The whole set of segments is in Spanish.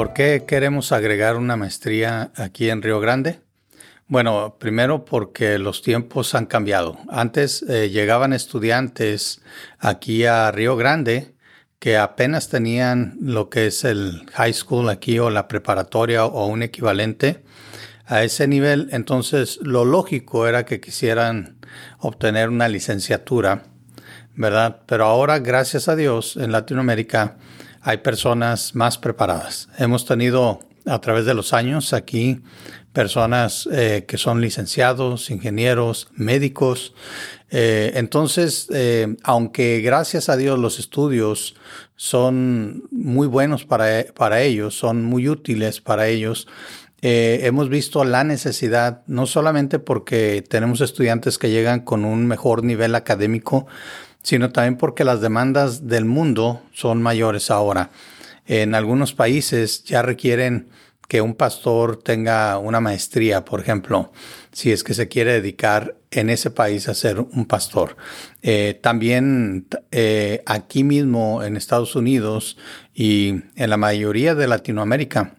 ¿Por qué queremos agregar una maestría aquí en Río Grande? Bueno, primero porque los tiempos han cambiado. Antes eh, llegaban estudiantes aquí a Río Grande que apenas tenían lo que es el high school aquí o la preparatoria o un equivalente a ese nivel. Entonces lo lógico era que quisieran obtener una licenciatura, ¿verdad? Pero ahora, gracias a Dios, en Latinoamérica, hay personas más preparadas. Hemos tenido a través de los años aquí personas eh, que son licenciados, ingenieros, médicos. Eh, entonces, eh, aunque gracias a Dios los estudios son muy buenos para, para ellos, son muy útiles para ellos, hemos visto la necesidad, no solamente porque tenemos estudiantes que llegan con un mejor nivel académico, sino también porque las demandas del mundo son mayores ahora. En algunos países ya requieren que un pastor tenga una maestría, por ejemplo, si es que se quiere dedicar en ese país a ser un pastor. Eh, también eh, aquí mismo en Estados Unidos y en la mayoría de Latinoamérica,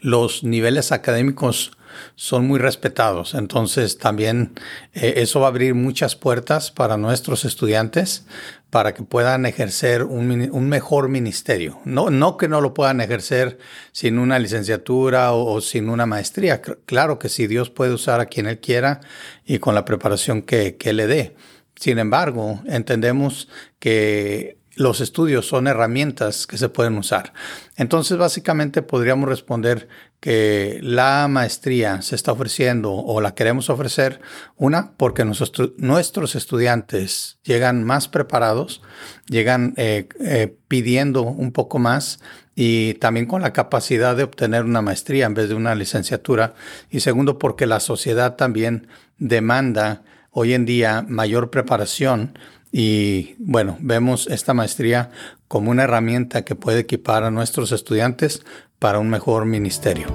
los niveles académicos son muy respetados. Entonces también eh, eso va a abrir muchas puertas para nuestros estudiantes para que puedan ejercer un, mejor ministerio. No, no que no lo puedan ejercer sin una licenciatura o, sin una maestría. Claro que sí, Dios puede usar a quien Él quiera y con la preparación que, que le dé. Sin embargo, entendemos que los estudios son herramientas que se pueden usar. Entonces, básicamente podríamos responder que la maestría se está ofreciendo o la queremos ofrecer, una, porque nuestros, estudiantes llegan más preparados, llegan eh, eh, pidiendo un poco más y también con la capacidad de obtener una maestría en vez de una licenciatura. Y segundo, porque la sociedad también demanda hoy en día mayor preparación y bueno, vemos esta maestría como una herramienta que puede equipar a nuestros estudiantes para un mejor ministerio.